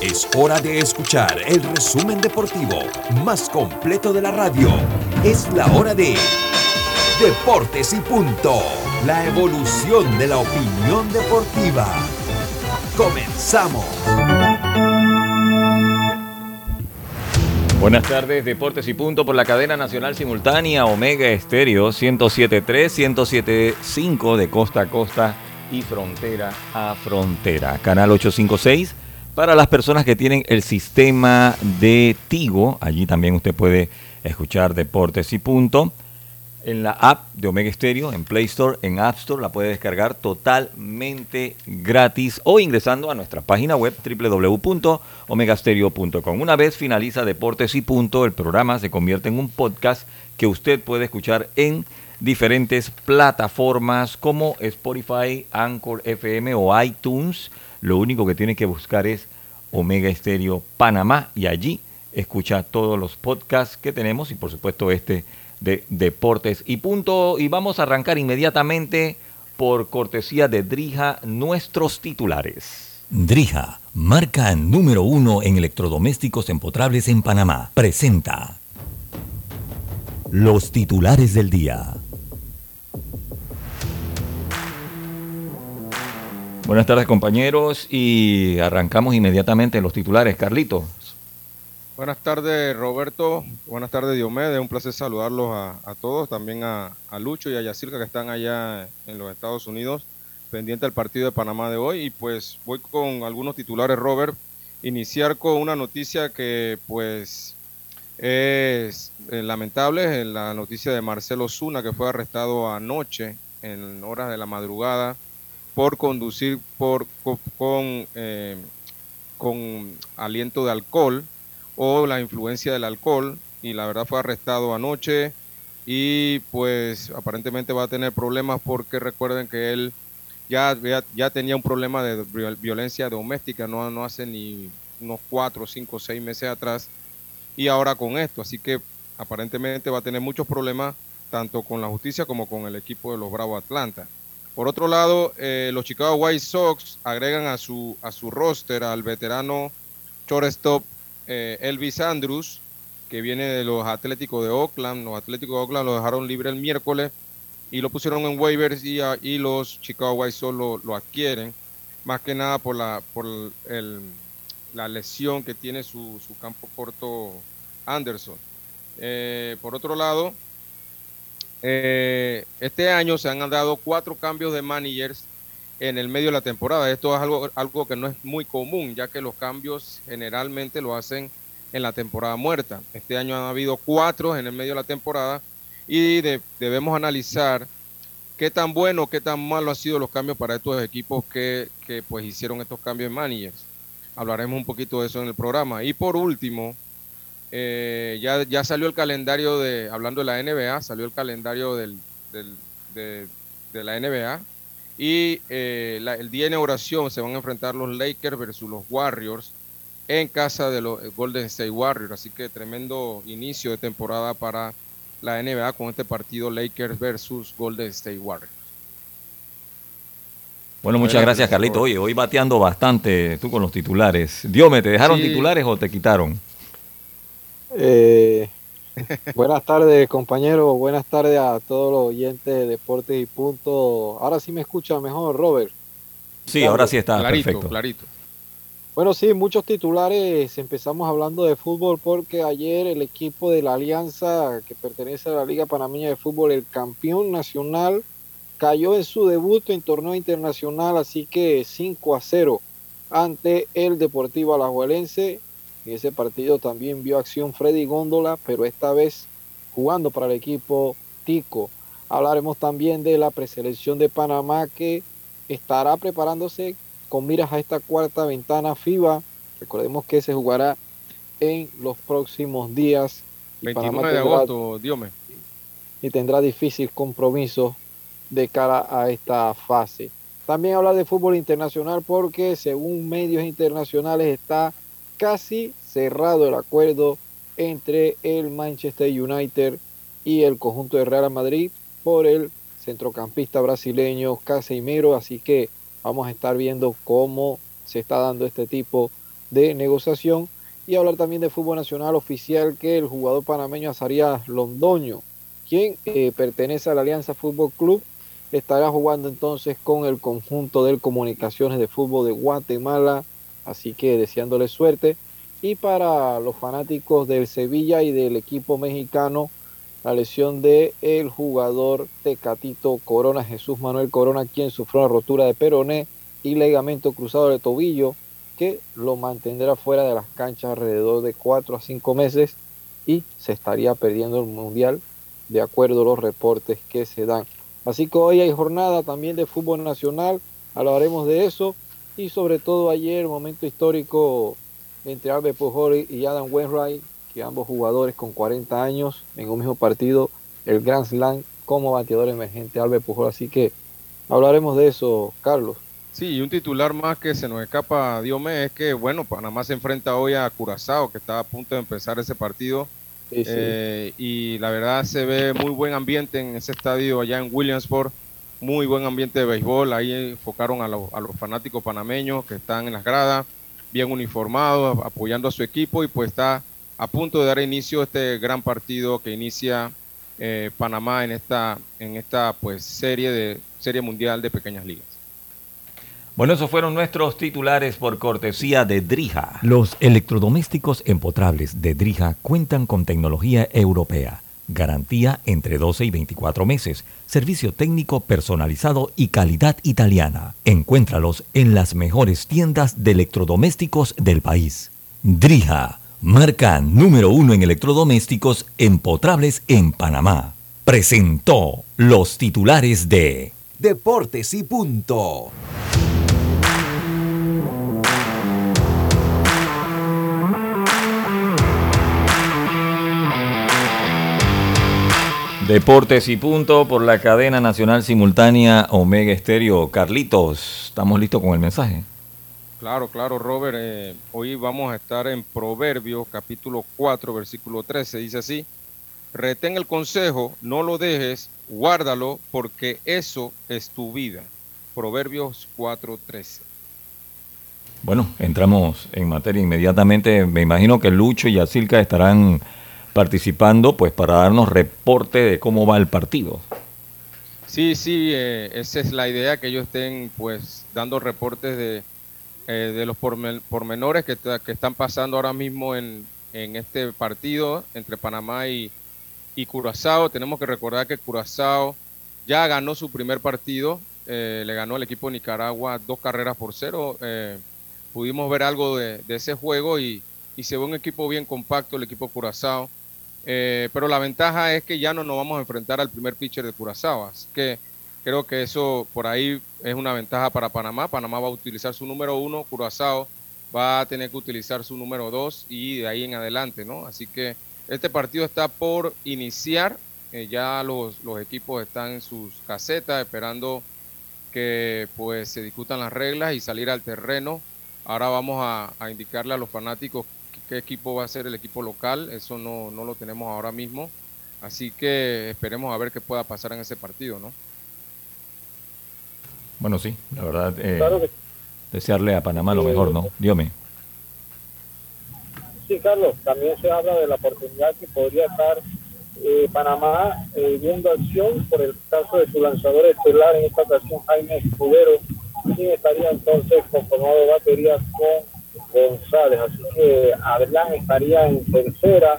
Es hora de escuchar el resumen deportivo más completo de la radio. Es la hora de Deportes y punto. La evolución de la opinión deportiva. Comenzamos. Buenas tardes, Deportes y Punto por la cadena nacional simultánea Omega Estéreo 107.3, 107.5 de costa a costa y frontera a frontera. Canal 856 para las personas que tienen el sistema de Tigo. Allí también usted puede escuchar Deportes y Punto en la app de Omega Stereo, en Play Store, en App Store, la puede descargar totalmente gratis o ingresando a nuestra página web www.omegastereo.com. Una vez finaliza Deportes y Punto, el programa se convierte en un podcast que usted puede escuchar en diferentes plataformas como Spotify, Anchor FM o iTunes. Lo único que tiene que buscar es Omega Stereo Panamá y allí escucha todos los podcasts que tenemos y por supuesto este de deportes y punto. Y vamos a arrancar inmediatamente por cortesía de Drija nuestros titulares. Drija, marca número uno en electrodomésticos empotrables en Panamá, presenta los titulares del día. Buenas tardes compañeros y arrancamos inmediatamente los titulares. Carlito. Buenas tardes, Roberto. Buenas tardes, Diomedes. Un placer saludarlos a, todos, también a, Lucho y a Yacirca que están allá en los Estados Unidos, pendiente del partido de Panamá de hoy. Y pues voy con algunos titulares, Robert. Iniciar con una noticia que pues es eh, lamentable, la noticia de Marcelo Zuna, que fue arrestado anoche en horas de la madrugada por conducir por, con, eh, con aliento de alcohol o la influencia del alcohol y la verdad fue arrestado anoche y pues aparentemente va a tener problemas porque recuerden que él ya, ya, tenía un problema de violencia doméstica no, no hace ni unos cuatro, cinco, seis meses atrás y ahora con esto, así que aparentemente va a tener muchos problemas tanto con la justicia como con el equipo de los Bravos Atlanta. Por otro lado, eh, los Chicago White Sox agregan a su, a su roster al veterano shortstop eh, Elvis Andrews, que viene de los Atléticos de Oakland. Los Atléticos de Oakland lo dejaron libre el miércoles y lo pusieron en waivers y, y los Chicago White Sox lo, adquieren, más que nada por la, por la lesión que tiene su, campo corto Anderson. Eh, por otro lado, eh, este año se han dado cuatro cambios de managers en el medio de la temporada. Esto es algo, algo que no es muy común, ya que los cambios generalmente lo hacen en la temporada muerta. Este año han habido cuatro en el medio de la temporada y debemos analizar qué tan bueno, qué tan malo han sido los cambios para estos equipos que, pues hicieron estos cambios en managers. Hablaremos un poquito de eso en el programa. Y por último, eh, ya, ya salió el calendario de, hablando de la NBA, salió el calendario del, de, de la NBA y eh, el día de inauguración se van a enfrentar los Lakers versus los Warriors en casa de los eh, Golden State Warriors. Así que tremendo inicio de temporada para la NBA con este partido Lakers versus Golden State Warriors. Bueno, muchas gracias, Carlito. Oye, hoy bateando bastante tú con los titulares. Dios ¿me te dejaron titulares o te quitaron? Eh, Buenas tardes, compañeros. Buenas tardes a todos los oyentes de Deportes y Punto. Ahora sí me escucha mejor, Robert. Sí, ahora sí está clarito, perfecto. clarito. Bueno, sí, muchos titulares. Empezamos hablando de fútbol porque ayer el equipo de la Alianza, que pertenece a la Liga Panameña de Fútbol, el campeón nacional, cayó en su debut en torneo internacional, así que 5 a 0 ante el Deportivo Alajuelense en ese partido también vio acción Freddy Góndola, pero esta vez jugando para el equipo Tico. Hablaremos también de la preselección de Panamá que estará preparándose con miras a esta cuarta ventana FIBA. Recordemos que se jugará en los próximos días. 29 de agosto, Dios Y tendrá difícil compromiso de cara a esta fase. También hablar de fútbol internacional porque según medios internacionales está casi cerrado el acuerdo entre el Manchester United y el conjunto de Real Madrid por el centrocampista brasileño Casemiro, así que vamos a estar viendo cómo se está dando este tipo de negociación y hablar también de fútbol nacional oficial que el jugador panameño Azarías Londoño, quien eh, pertenece a la Alianza Fútbol Club, estará jugando entonces con el conjunto del Comunicaciones de Fútbol de Guatemala, así que deseándole suerte. Y para los fanáticos del Sevilla y del equipo mexicano, la lesión de el jugador Tecatito Corona, Jesús Manuel Corona, quien sufrió una rotura de peroné y ligamento cruzado de tobillo, que lo mantendrá fuera de las canchas alrededor de 4 a 5 meses y se estaría perdiendo el Mundial, de acuerdo a los reportes que se dan. Así que hoy hay jornada también de fútbol nacional, hablaremos de eso y sobre todo ayer, momento histórico entre Albert Pujol y Adam Wainwright, que ambos jugadores con 40 años en un mismo partido, el Grand Slam como bateador emergente Albert Pujol, así que hablaremos de eso, Carlos. Sí, y un titular más que se nos escapa, Diome, es que, bueno, Panamá se enfrenta hoy a Curazao, que está a punto de empezar ese partido. Eh, y la verdad se ve muy buen ambiente en ese estadio allá en Williamsport, muy buen ambiente de béisbol. Ahí enfocaron a, a los fanáticos panameños que están en las gradas, bien uniformados, apoyando a su equipo y pues está a punto de dar inicio a este gran partido que inicia eh, Panamá en esta, en esta pues serie de serie mundial de pequeñas ligas. Bueno, esos fueron nuestros titulares por cortesía de Drija. Los electrodomésticos empotrables de Drija cuentan con tecnología europea, garantía entre 12 y 24 meses, servicio técnico personalizado y calidad italiana. Encuéntralos en las mejores tiendas de electrodomésticos del país. Drija, marca número uno en electrodomésticos empotrables en Panamá. Presentó los titulares de Deportes y punto. Deportes y punto por la cadena nacional simultánea Omega Estéreo. Carlitos, ¿estamos listos con el mensaje? Claro, claro, Robert. Eh, hoy vamos a estar en Proverbios capítulo 4, versículo 13. Dice así, retén el consejo, no lo dejes, guárdalo, porque eso es tu vida. Proverbios 4, 13. Bueno, entramos en materia inmediatamente. Me imagino que Lucho y Asilca estarán participando pues para darnos reporte de cómo va el partido. Sí, sí, eh, esa es la idea, que ellos estén pues dando reportes de, eh, de los pormenores que, que están pasando ahora mismo en, en este partido entre Panamá y, y, Curazao. Tenemos que recordar que Curazao ya ganó su primer partido, eh, le ganó al equipo de Nicaragua dos carreras por cero. pudimos ver algo de, de ese juego y, y, se ve un equipo bien compacto, el equipo Curazao. Eh, pero la ventaja es que ya no nos vamos a enfrentar al primer pitcher de Curazao. Así que creo que eso por ahí es una ventaja para Panamá. Panamá va a utilizar su número uno, Curazao va a tener que utilizar su número dos y de ahí en adelante, ¿no? Así que este partido está por iniciar. Eh, ya los, equipos están en sus casetas esperando que pues se discutan las reglas y salir al terreno. Ahora vamos a, a indicarle a los fanáticos qué equipo va a ser el equipo local, eso no, lo tenemos ahora mismo. Así que esperemos a ver qué pueda pasar en ese partido, ¿no? Bueno, sí, la verdad, eh, desearle a Panamá lo mejor, ¿no? Dígame. Sí, Carlos, también se habla de la oportunidad que podría estar eh, Panamá eh, viendo acción por el caso de su lanzador estelar, en esta ocasión Jaime Escudero, quien estaría entonces conformado batería con González. Así que Adrián estaría en tercera.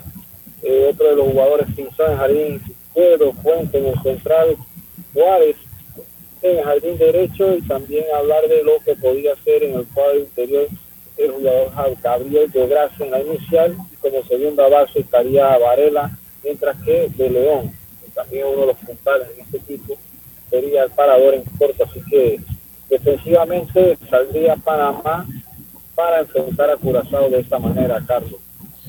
Eh, otro de los jugadores Pinzón en jardín izquierdo, Fuente en el central, Juárez en el jardín derecho y también hablar de lo que podía ser en el cuadro interior el jugador Gabriel de Gracia en la inicial y como segunda base estaría Varela, mientras que de León, también uno de los puntales en este equipo, sería el parador en corto, así que defensivamente saldría Panamá para enfrentar a Curazao de esta manera, Carlos.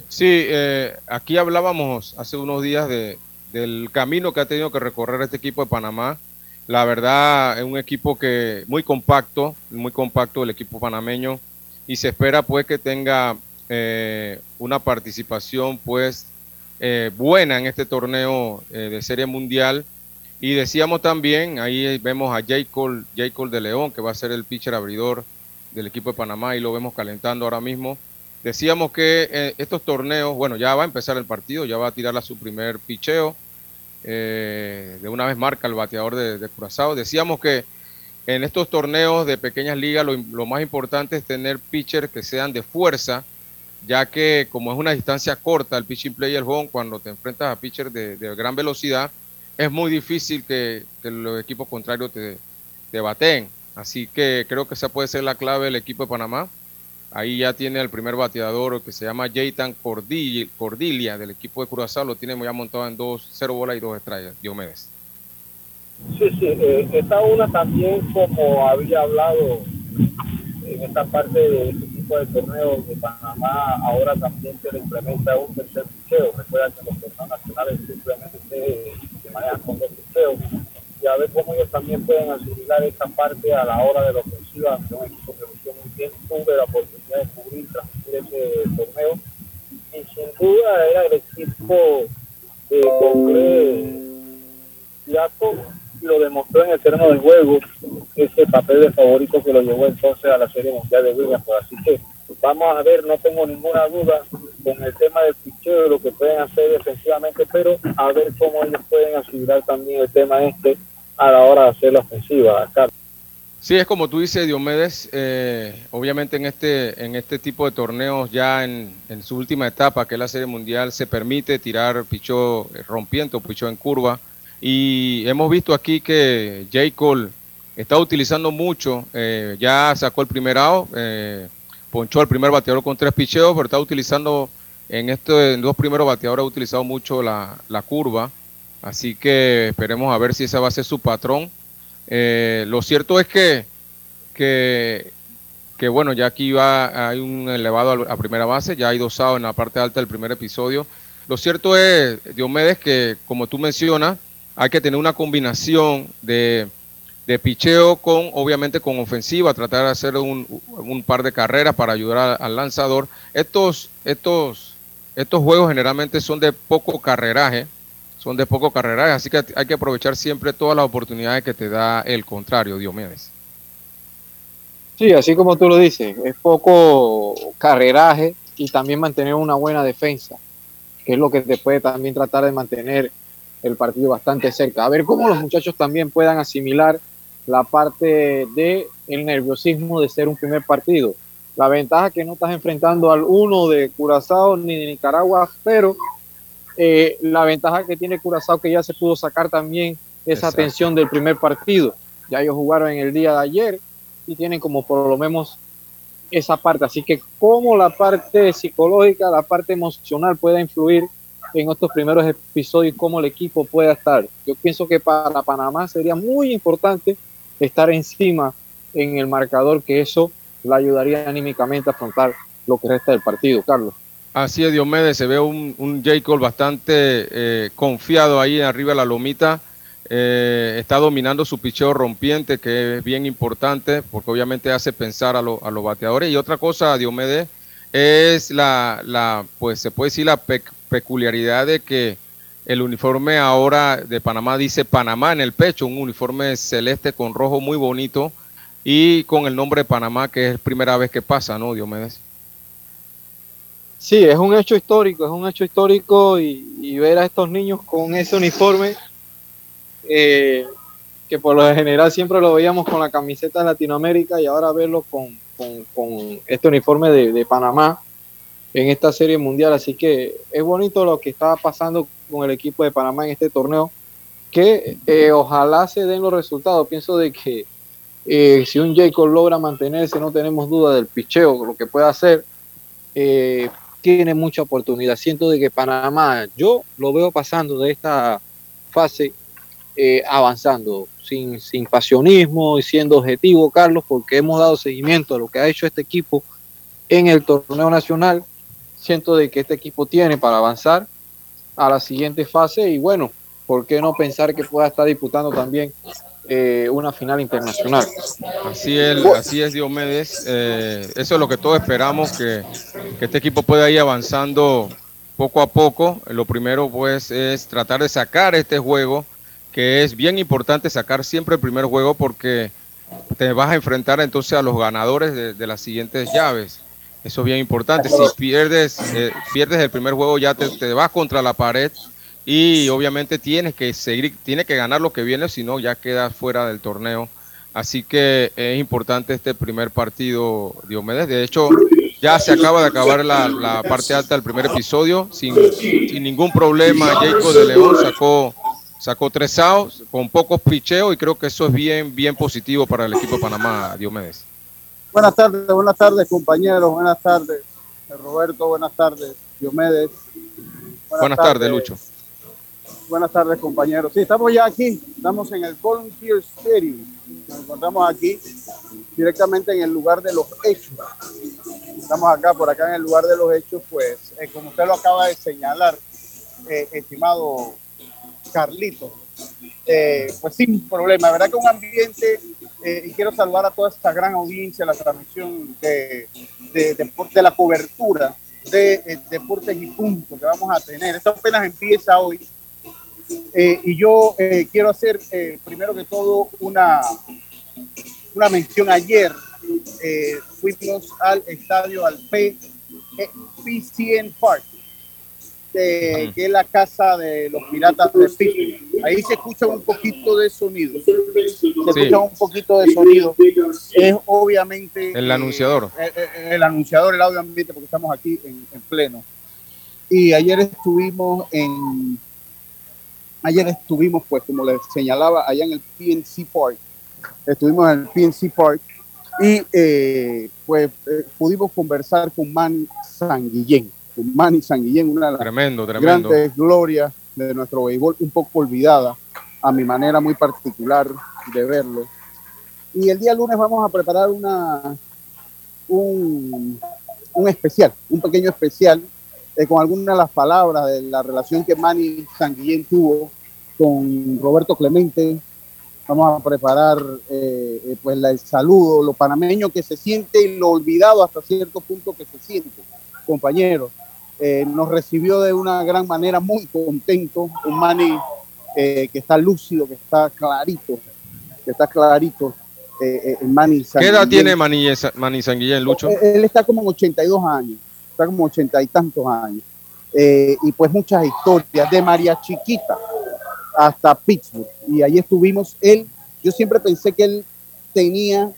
Sí, eh, aquí hablábamos hace unos días de, del camino que ha tenido que recorrer este equipo de Panamá. La verdad, es un equipo que muy compacto, muy compacto el equipo panameño y se espera pues que tenga eh, una participación pues eh, buena en este torneo de Serie Mundial. Y decíamos también, ahí vemos a J. Cole, J. Cole de León, que va a ser el pitcher abridor del equipo de Panamá y lo vemos calentando ahora mismo. Decíamos que eh, estos torneos, bueno, ya va a empezar el partido, ya va a tirar a su primer picheo. Eh, de una vez marca el bateador de, Curazao. Decíamos que en estos torneos de pequeñas ligas lo, más importante es tener pitchers que sean de fuerza, ya que como es una distancia corta el pitching player home, cuando te enfrentas a pitchers de, gran velocidad, es muy difícil que, los equipos contrarios te, te baten. Así que creo que esa puede ser la clave del equipo de Panamá Ahí ya tiene el primer bateador que se llama Jaytan Cordilia del equipo de Curazao. Lo tiene ya montado en dos, cero bolas y dos estrellas. Diomedes. Sí, sí. Eh, esta una también, como había hablado en esta parte de este tipo de torneos de Panamá, ahora también se le implementa un tercer picheo. Recuerda que los torneos nacionales simplemente se, manejan con dos picheos. Y a ver cómo ellos también pueden asimilar esta parte a la hora de la ofensiva de un equipo que bien tuve la oportunidad de cubrir, transmitir ese torneo. Y sin duda era el equipo de Congré Jacob lo demostró en el terreno de juego, ese papel de favorito que lo llevó entonces a la Serie Mundial de Williams. Así que vamos a ver, no tengo ninguna duda con el tema del picheo, de lo que pueden hacer defensivamente, pero a ver cómo ellos pueden asegurar también el tema este a la hora de hacer la ofensiva. Carlos. Sí, es como tú dices, Diomedes, eh, obviamente en este, en este tipo de torneos ya en, su última etapa, que es la Serie Mundial, se permite tirar pichó rompiente o pichó en curva. Y hemos visto aquí que J. Cole está utilizando mucho, eh, ya sacó el primer out, eh, ponchó el primer bateador con tres picheos, pero está utilizando en estos dos primeros bateadores, ha utilizado mucho la, la curva. Así que esperemos a ver si ese va a ser su patrón eh, lo cierto es que, que, bueno, ya aquí va, hay un elevado a, primera base, ya hay dosado en la parte alta del primer episodio. Lo cierto es, Diomedes, que como tú mencionas, hay que tener una combinación de, de picheo con, obviamente, con ofensiva, tratar de hacer un, un par de carreras para ayudar al, lanzador. Estos, estos, estos juegos generalmente son de poco carreraje, son de poco carrera, así que hay que aprovechar siempre todas las oportunidades que te da el contrario, Diomedes. Sí, así como tú lo dices, es poco carreraje y también mantener una buena defensa, que es lo que te puede también tratar de mantener el partido bastante cerca. A ver cómo los muchachos también puedan asimilar la parte de el nerviosismo de ser un primer partido. La ventaja que no estás enfrentando al uno de Curazao ni de Nicaragua, pero eh, la ventaja que tiene Curazao que ya se pudo sacar también esa tensión del primer partido. Ya ellos jugaron en el día de ayer y tienen como por lo menos esa parte. Así que cómo la parte psicológica, la parte emocional puede influir en estos primeros episodios, cómo el equipo pueda estar. Yo pienso que para Panamá sería muy importante estar encima en el marcador, que eso le ayudaría anímicamente a afrontar lo que resta del partido, Carlos. Así es, Diomedes, se ve un, un J. bastante eh, confiado ahí arriba de la lomita. Eh, está dominando su picheo rompiente, que es bien importante, porque obviamente hace pensar a, los bateadores. Y otra cosa, Diomedes, es la, la pues se puede decir la peculiaridad de que el uniforme ahora de Panamá dice Panamá en el pecho, un uniforme celeste con rojo muy bonito y con el nombre de Panamá, que es primera vez que pasa, ¿no, Diomedes? Sí, es un hecho histórico, es un hecho histórico y, ver a estos niños con ese uniforme, eh, que por lo general siempre lo veíamos con la camiseta de Latinoamérica y ahora verlo con, este uniforme de, Panamá en esta serie mundial. Así que es bonito lo que está pasando con el equipo de Panamá en este torneo, que eh, ojalá se den los resultados. Pienso de que eh, si un Jacob logra mantenerse, no tenemos duda del picheo, lo que puede hacer. Eh, tiene mucha oportunidad. Siento de que Panamá, yo lo veo pasando de esta fase eh, avanzando, sin, sin pasionismo y siendo objetivo, Carlos, porque hemos dado seguimiento a lo que ha hecho este equipo en el torneo nacional. siento de que este equipo tiene para avanzar a la siguiente fase y bueno, ¿por qué no pensar que pueda estar disputando también eh, una final internacional? Así es, así es Diomedes. Eh, eso es lo que todos esperamos, que, que este equipo pueda ir avanzando poco a poco. Lo primero pues es tratar de sacar este juego, que es bien importante sacar siempre el primer juego porque te vas a enfrentar entonces a los ganadores de, las siguientes llaves. Eso es bien importante. Si pierdes, eh, pierdes el primer juego ya te, vas contra la pared y obviamente tienes que seguir, tienes que ganar lo que viene, si no ya quedas fuera del torneo. Así que es importante este primer partido, Diomedes. De hecho, ya se acaba de acabar la, parte alta del primer episodio sin, sin ningún problema. Jacob de León sacó sacó tres outs con pocos picheos y creo que eso es bien, bien positivo para el equipo de Panamá, Diomedes. Buenas tardes, buenas tardes compañeros, buenas tardes Roberto, buenas tardes Diomedes. Buenas, tardes, Lucho. Buenas tardes compañeros. Sí, estamos ya aquí, estamos en el Volunteer Stadium, nos encontramos aquí directamente en el lugar de los hechos. Estamos acá, por acá en el lugar de los hechos, pues eh, como usted lo acaba de señalar, eh, estimado Carlito. Eh, pues sin problema, verdad que un ambiente, eh, y quiero saludar a toda esta gran audiencia, la transmisión de, de, de, la cobertura de, eh, Deportes y Punto que vamos a tener. Esto apenas empieza hoy. Y yo quiero hacer primero que todo una, una mención. Ayer fuimos al estadio, al P, PCN Park que es la casa de los piratas de Pittsburgh. Ahí se escucha un poquito de sonido. Se escucha un poquito de sonido. Es obviamente... El anunciador. Eh, eh, eh, el, anunciador, el audio ambiente, porque estamos aquí en, pleno. Y ayer estuvimos en... Ayer estuvimos, pues, como les señalaba, allá en el PNC Park. Estuvimos en el PNC Park y pues pudimos conversar con Man Sanguillén Manny Sanguillén, una de las tremendo, grandes glorias de nuestro béisbol, un poco olvidada a mi manera muy particular de verlo. Y el día lunes vamos a preparar una, un, un especial, un pequeño especial, eh, con algunas de las palabras de la relación que Manny Sanguillén tuvo con Roberto Clemente. Vamos a preparar eh, eh, pues el saludo, lo panameño que se siente y lo olvidado hasta cierto punto que se siente, compañeros. Eh, nos recibió de una gran manera, muy contento, un Manny que está lúcido, que está clarito, que está clarito. Eh, Manny ¿Qué edad tiene Manny, Manny Sanguillén, Lucho? Él, está como en 82 años, está como 80 y tantos años. y pues muchas historias, de María Chiquita hasta Pittsburgh. Y ahí estuvimos, él, yo siempre pensé que él tenía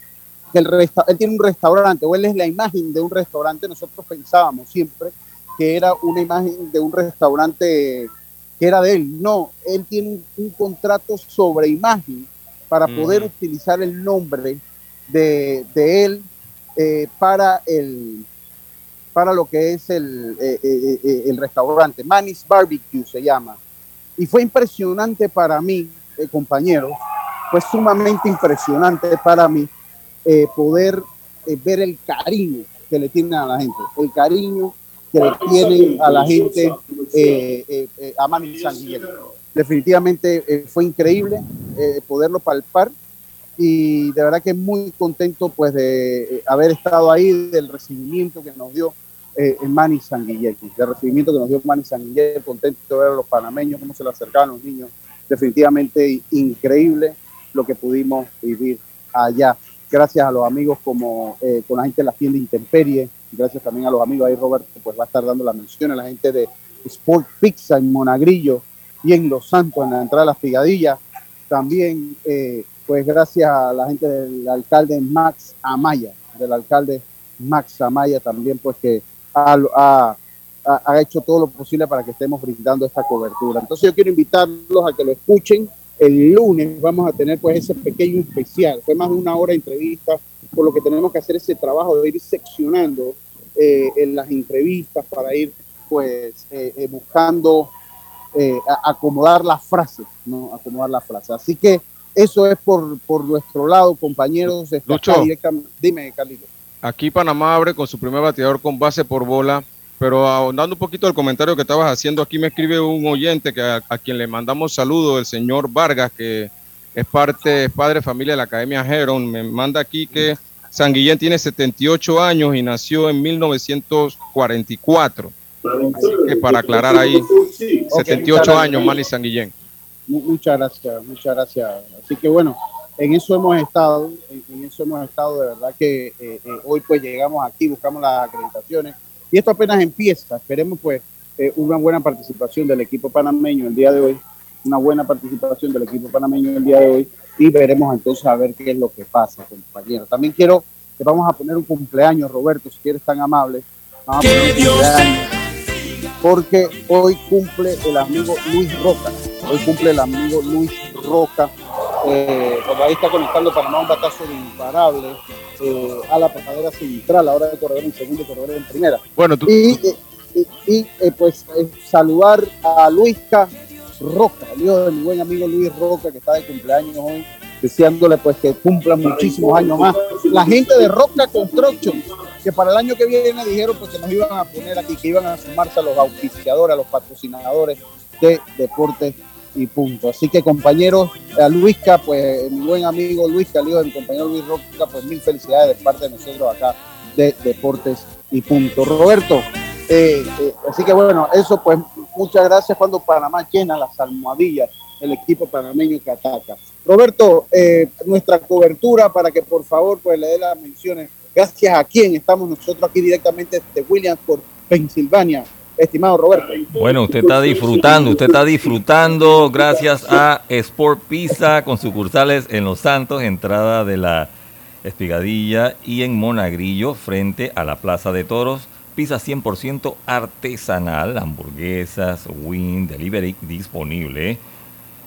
que el él tiene un restaurante, o él es la imagen de un restaurante, nosotros pensábamos siempre que era una imagen de un restaurante que era de él. No, él tiene un, contrato sobre imagen para poder utilizar el nombre de, él eh, para, el, para lo que es el, eh, eh, el restaurante. Manny's Barbecue se llama. Y fue impresionante para mí, compañero, fue sumamente impresionante para mí poder ver el cariño que le tienen a la gente, el cariño que tienen a la gente eh, eh, eh, a Manny San Definitivamente fue increíble poderlo palpar y de verdad que muy contento pues de haber estado ahí, del recibimiento que nos dio eh, Manny del recibimiento que nos dio Manny San contento de ver a los panameños, cómo se le acercaban los niños. Definitivamente increíble lo que pudimos vivir allá. Gracias a los amigos como con la gente de la tienda Intemperie, gracias también a los amigos ahí, Roberto, pues va a estar dando la mención a la gente de Sport Pizza en Monagrillo y en Los Santos, en la entrada de las Pigadillas. También, eh, pues gracias a la gente del alcalde Max Amaya, del alcalde Max Amaya también, pues que ha, ha, hecho todo lo posible para que estemos brindando esta cobertura. Entonces yo quiero invitarlos a que lo escuchen. El lunes vamos a tener pues ese pequeño especial. Fue más de una hora de entrevista, por lo que tenemos que hacer ese trabajo de ir seccionando eh, en las entrevistas para ir pues eh, eh, buscando acomodar las frases, ¿no? Acomodar las frases. Así que eso es por, por nuestro lado, compañeros. Lucho, dime, Carlito. Aquí Panamá abre con su primer bateador con base por bola Pero ahondando un poquito el comentario que estabas haciendo, aquí me escribe un oyente que a, quien le mandamos saludos, el señor Vargas, que es parte, es padre familia de la Academia Heron. Me manda aquí que San Guillén tiene 78 años y nació en 1944. Así que para aclarar ahí, 78 años, Manny San Guillén. Muchas gracias, muchas gracias. Así que bueno, en eso hemos estado, en, eso hemos estado, de verdad que eh, eh, hoy pues llegamos aquí, buscamos las acreditaciones y esto apenas empieza. Esperemos pues eh, una buena participación del equipo panameño el día de hoy, una buena participación del equipo panameño el día de hoy y veremos entonces a ver qué es lo que pasa, compañeros. También quiero que vamos a poner un cumpleaños, Roberto, si quieres tan amable. porque hoy cumple el amigo Luis Roca. Hoy cumple el amigo Luis Roca. Eh, ahí está conectando Panamá un batazo imparable eh, a la pasadera central, ahora de corredor en segundo y corredor en primera. Bueno, Y, y, eh, pues eh, saludar a Luisca Roca, el hijo de mi buen amigo Luis Roca, que está de cumpleaños hoy, deseándole pues que cumpla muchísimos años más. La gente de Roca Construction, que para el año que viene dijeron pues que nos iban a poner aquí, que iban a sumarse a los auspiciadores, a los patrocinadores de deportes y punto. Así que compañeros, a Luisca, pues mi buen amigo Luisca, el de mi compañero Luis Roca, pues mil felicidades de parte de nosotros acá de Deportes y punto. Roberto, eh, eh, así que bueno, eso pues muchas gracias cuando Panamá llena las almohadillas, el equipo panameño que ataca. Roberto, eh, nuestra cobertura para que por favor pues le dé las menciones. Gracias a quien estamos nosotros aquí directamente de Williamsport, Pensilvania estimado Roberto. Bueno, usted está disfrutando, usted está disfrutando gracias a Sport Pizza con sucursales en Los Santos, entrada de la Espigadilla y en Monagrillo, frente a la Plaza de Toros. Pizza 100% artesanal, hamburguesas, win, delivery disponible.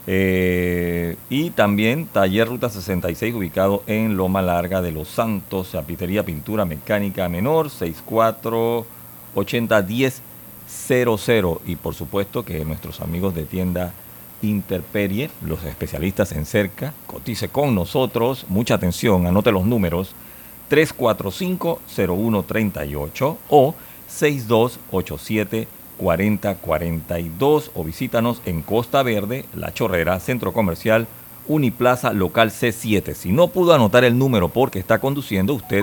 Eh, y también Taller Ruta 66 ubicado en Loma Larga de Los Santos, Zapitería Pintura Mecánica Menor 64 8010 00 y por supuesto que nuestros amigos de tienda Interperie, los especialistas en cerca, cotice con nosotros, mucha atención, anote los números 345-0138 o 6287-4042 o visítanos en Costa Verde, La Chorrera, Centro Comercial Uniplaza Local C7. Si no pudo anotar el número porque está conduciendo, usted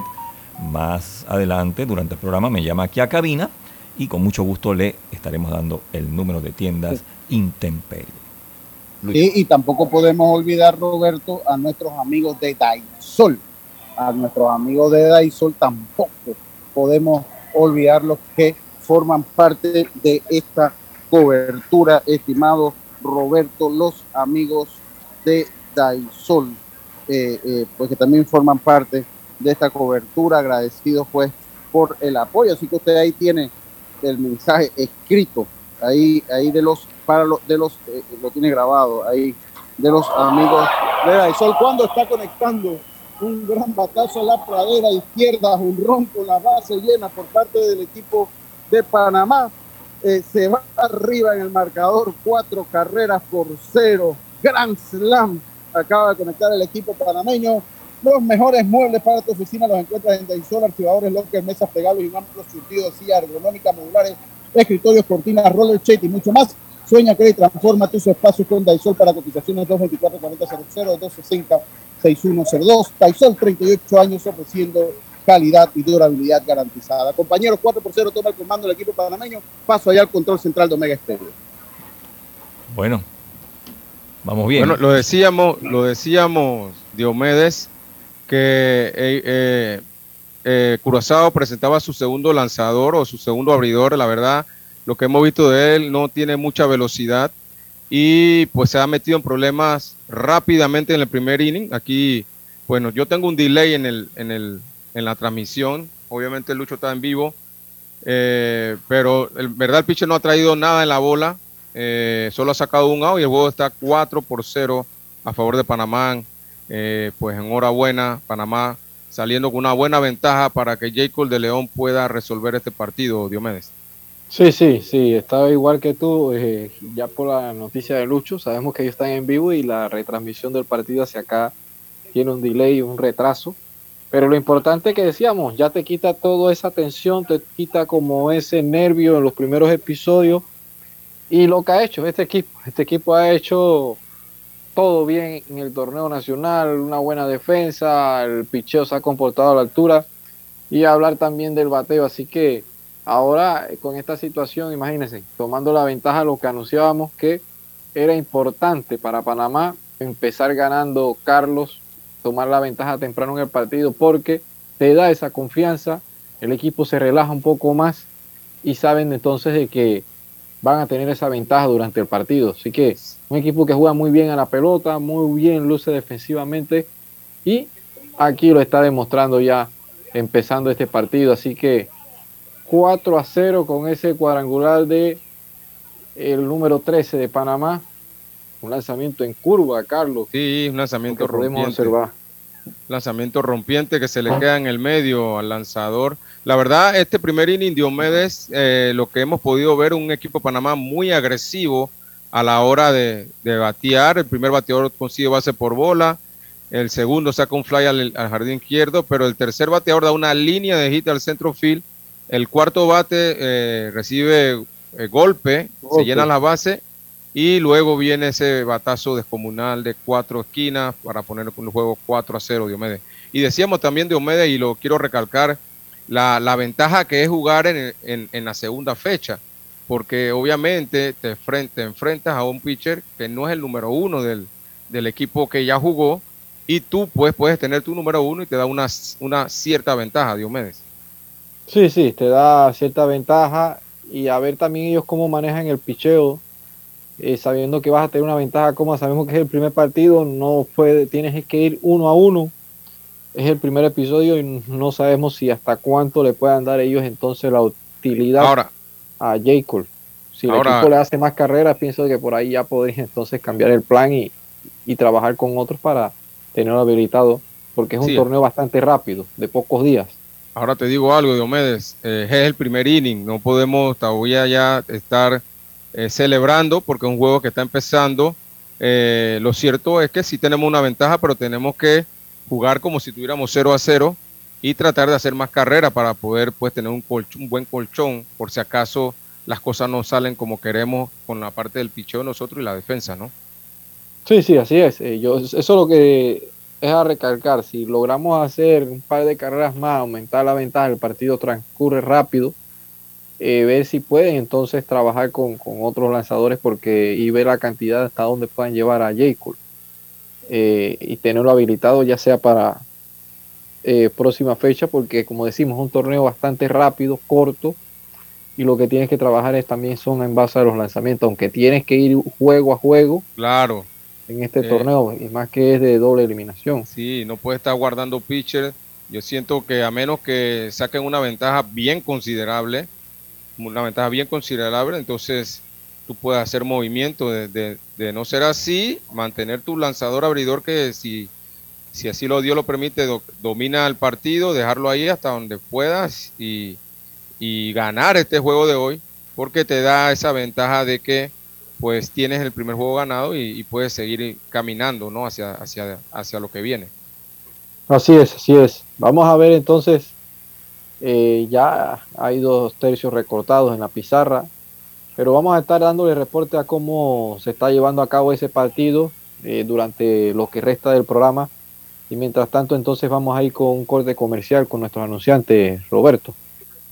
más adelante durante el programa me llama aquí a cabina y con mucho gusto le estaremos dando el número de tiendas Intemperie. y tampoco podemos olvidar, Roberto, a nuestros amigos de Daisol. A nuestros amigos de Daisol tampoco podemos olvidar los que forman parte de esta cobertura, estimado Roberto, los amigos de Daisol, eh, eh, pues que también forman parte de esta cobertura, agradecidos pues por el apoyo, así que usted ahí tiene el mensaje escrito ahí, ahí de los, para los, de los, eh, lo tiene grabado ahí, de los amigos de Sol cuando está conectando un gran batazo a la pradera izquierda, un ron con la base llena por parte del equipo de Panamá. Eh, se va arriba en el marcador, cuatro carreras por cero. Grand Slam acaba de conectar el equipo panameño. Los mejores muebles para tu oficina los encuentras en Daisol, archivadores, lockers, mesas pegables y un amplio surtido de sillas ergonómicas modulares, escritorios, cortinas, roller shade y mucho más. Sueña, que y transforma tus espacios con Daisol para cotizaciones 224 4000 260 6102. Daisol, 38 años ofreciendo calidad y durabilidad garantizada. Compañeros, 4 por 0 toma el comando del equipo panameño. Paso allá al control central de Omega Stereo. Bueno, vamos bien. Bueno, lo decíamos, lo decíamos, Diomedes, que eh, eh, eh, Curazao presentaba su segundo lanzador o su segundo abridor, la verdad, lo que hemos visto de él no tiene mucha velocidad y pues se ha metido en problemas rápidamente en el primer inning. Aquí, bueno, yo tengo un delay en, el, en, el, en la transmisión, obviamente Lucho está en vivo, pero el verdad el pitcher no ha traído nada en la bola, solo ha sacado un out y el juego está 4 por 0 a favor de Panamá eh, pues enhorabuena, Panamá saliendo con una buena ventaja para que Jacob de León pueda resolver este partido, Diomedes. Sí, sí, sí, estaba igual que tú, eh, ya por la noticia de Lucho, sabemos que ellos están en vivo y la retransmisión del partido hacia acá tiene un delay, un retraso, Pero lo importante que decíamos, ya te quita toda esa tensión, te quita como ese nervio en los primeros episodios. Y lo que ha hecho este equipo, este equipo ha hecho todo bien en el torneo nacional, una buena defensa, el picheo se ha comportado a la altura y hablar también del bateo. Así que ahora con esta situación, imagínense, tomando la ventaja, lo que anunciábamos que era importante para Panamá empezar ganando Carlos, tomar la ventaja temprano en el partido porque te da esa confianza, el equipo se relaja un poco más y saben entonces de que van a tener esa ventaja durante el partido. Así que un equipo que juega muy bien a la pelota, muy bien luce defensivamente y aquí lo está demostrando ya empezando este partido. Así que 4 a 0 con ese cuadrangular de el número 13 de Panamá. Un lanzamiento en curva, Carlos. Sí, un lanzamiento rompiente. Observar. Lanzamiento rompiente que se le queda en el medio al lanzador. La verdad, este primer inning Diomedes, eh, lo que hemos podido ver, un equipo de Panamá muy agresivo a la hora de, batear. El primer bateador consigue base por bola. El segundo saca un fly al, jardín izquierdo, pero el tercer bateador da una línea de hit al centro field. El cuarto bate eh, recibe eh, golpe, se llena la base y luego viene ese batazo descomunal de cuatro esquinas para poner el juego 4 a 0 Diomedes. Y decíamos también Diomedes, y lo quiero recalcar, la, la ventaja que es jugar en, en, la segunda fecha, porque obviamente te, te, enfrentas a un pitcher que no es el número uno del, del equipo que ya jugó, y tú pues, puedes tener tu número uno y te da una, una cierta ventaja, Diomedes. Sí, sí, te da cierta ventaja y a ver también ellos cómo manejan el picheo, eh, sabiendo que vas a tener una ventaja, como sabemos que es el primer partido, no puede, tienes que ir uno a uno, es el primer episodio y no sabemos si hasta cuánto le puedan dar ellos entonces la utilidad ahora, a Jacob. Si el equipo le hace más carreras, pienso que por ahí ya podría entonces cambiar el plan y, y trabajar con otros para tenerlo habilitado, porque es un torneo bastante rápido, de pocos días. Ahora te digo algo, Diomedes, eh, es el primer inning, no podemos todavía ya estar eh, celebrando porque es un juego que está empezando. Eh, lo cierto es que sí tenemos una ventaja, pero tenemos que jugar como si tuviéramos 0 a 0 y tratar de hacer más carrera para poder pues tener un, un buen colchón por si acaso las cosas no salen como queremos con la parte del picheo nosotros y la defensa, ¿no? Sí, sí, así es. yo, eso es lo que es a recalcar, si logramos hacer un par de carreras más, aumentar la ventaja, el partido transcurre rápido, eh, ver si pueden entonces trabajar con, otros lanzadores porque y ver la cantidad hasta donde puedan llevar a Jacob eh, y tenerlo habilitado ya sea para eh, próxima fecha porque como decimos es un torneo bastante rápido, corto y lo que tienes que trabajar es también son en base a los lanzamientos, aunque tienes que ir juego a juego. Claro en este eh, torneo, y más que es de doble eliminación. Sí, no puede estar guardando pitcher. Yo siento que a menos que saquen una ventaja bien considerable, una ventaja bien considerable, entonces tú puedes hacer movimiento de, no ser así, mantener tu lanzador abridor que si, si así lo Dios lo permite, domina el partido, dejarlo ahí hasta donde puedas y, y ganar este juego de hoy, porque te da esa ventaja de que pues tienes el primer juego ganado y, puedes seguir caminando ¿no? hacia, hacia, hacia lo que viene. Así es, así es. Vamos a ver entonces, eh, ya hay dos tercios recortados en la pizarra, pero vamos a estar dándole reporte a cómo se está llevando a cabo ese partido eh, durante lo que resta del programa. Y mientras tanto, entonces vamos a ir con un corte comercial con nuestro anunciante Roberto.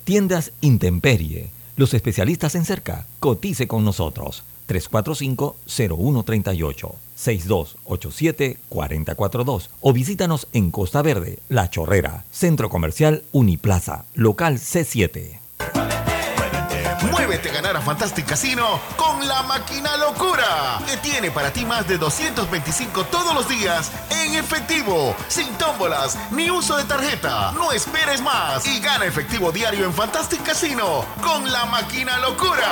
Tiendas Intemperie, los especialistas en cerca, cotice con nosotros 345-0138, 6287-4042 o visítanos en Costa Verde, La Chorrera, Centro Comercial Uniplaza, local C7. Muévete a ganar a Fantastic Casino con la máquina locura, que tiene para ti más de 225 todos los días en efectivo, sin tómbolas ni uso de tarjeta. No esperes más y gana efectivo diario en Fantastic Casino con la máquina locura.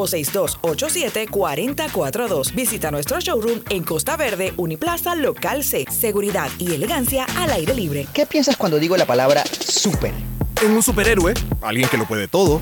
6287-4042. Visita nuestro showroom en Costa Verde, Uniplaza, Local C. Seguridad y elegancia al aire libre. ¿Qué piensas cuando digo la palabra super? En un superhéroe, alguien que lo puede todo.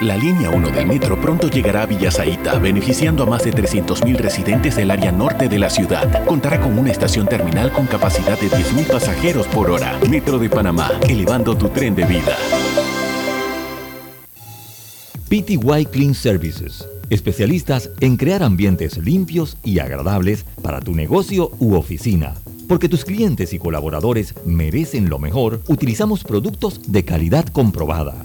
La línea 1 del metro pronto llegará a Villasaita, beneficiando a más de 300.000 residentes del área norte de la ciudad. Contará con una estación terminal con capacidad de 10.000 pasajeros por hora. Metro de Panamá, elevando tu tren de vida. PTY Clean Services, especialistas en crear ambientes limpios y agradables para tu negocio u oficina. Porque tus clientes y colaboradores merecen lo mejor, utilizamos productos de calidad comprobada.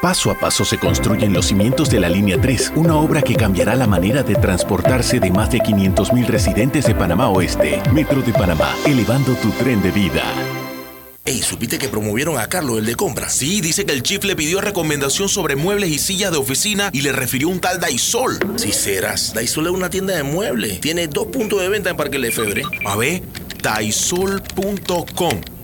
Paso a paso se construyen los cimientos de la Línea 3, una obra que cambiará la manera de transportarse de más de 500.000 residentes de Panamá Oeste. Metro de Panamá, elevando tu tren de vida. Ey, ¿supiste que promovieron a Carlos, el de compra? Sí, dice que el chief le pidió recomendación sobre muebles y sillas de oficina y le refirió un tal Daisol. Si serás, Daisol es una tienda de muebles. Tiene dos puntos de venta en Parque Lefebvre. A ver, daisol.com.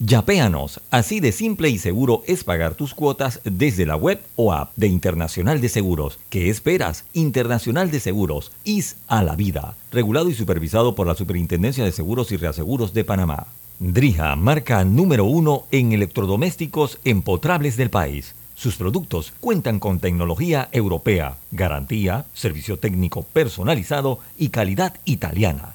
Yapéanos, así de simple y seguro es pagar tus cuotas desde la web o app de Internacional de Seguros. ¿Qué esperas? Internacional de Seguros, IS a la vida, regulado y supervisado por la Superintendencia de Seguros y Reaseguros de Panamá. Drija, marca número uno en electrodomésticos empotrables del país. Sus productos cuentan con tecnología europea, garantía, servicio técnico personalizado y calidad italiana.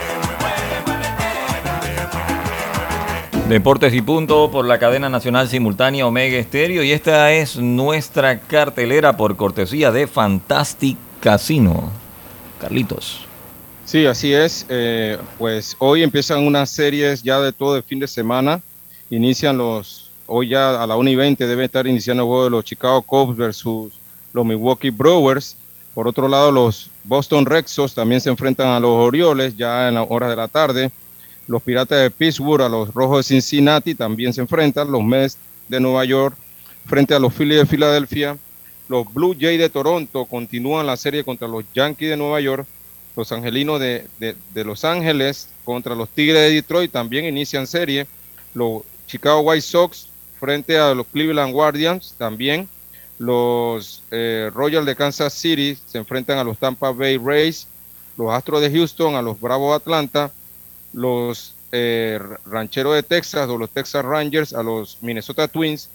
Deportes y punto por la cadena nacional simultánea Omega Estéreo y esta es nuestra cartelera por cortesía de Fantastic Casino. Carlitos. Sí, así es. Eh, pues hoy empiezan unas series ya de todo el fin de semana. Inician los, hoy ya a la 1 y 20 debe estar iniciando el juego de los Chicago Cubs versus los Milwaukee Brewers. Por otro lado, los Boston Red Sox también se enfrentan a los Orioles ya en la hora de la tarde. Los Piratas de Pittsburgh a los Rojos de Cincinnati también se enfrentan. Los Mets de Nueva York frente a los Phillies de Filadelfia. Los Blue Jays de Toronto continúan la serie contra los Yankees de Nueva York. Los Angelinos de, Los Ángeles contra los Tigres de Detroit también inician serie. Los Chicago White Sox frente a los Cleveland Guardians también. Los eh, Royals de Kansas City se enfrentan a los Tampa Bay Rays. Los Astros de Houston a los Bravos de Atlanta los eh, Rancheros de Texas o los Texas Rangers a los Minnesota Twins,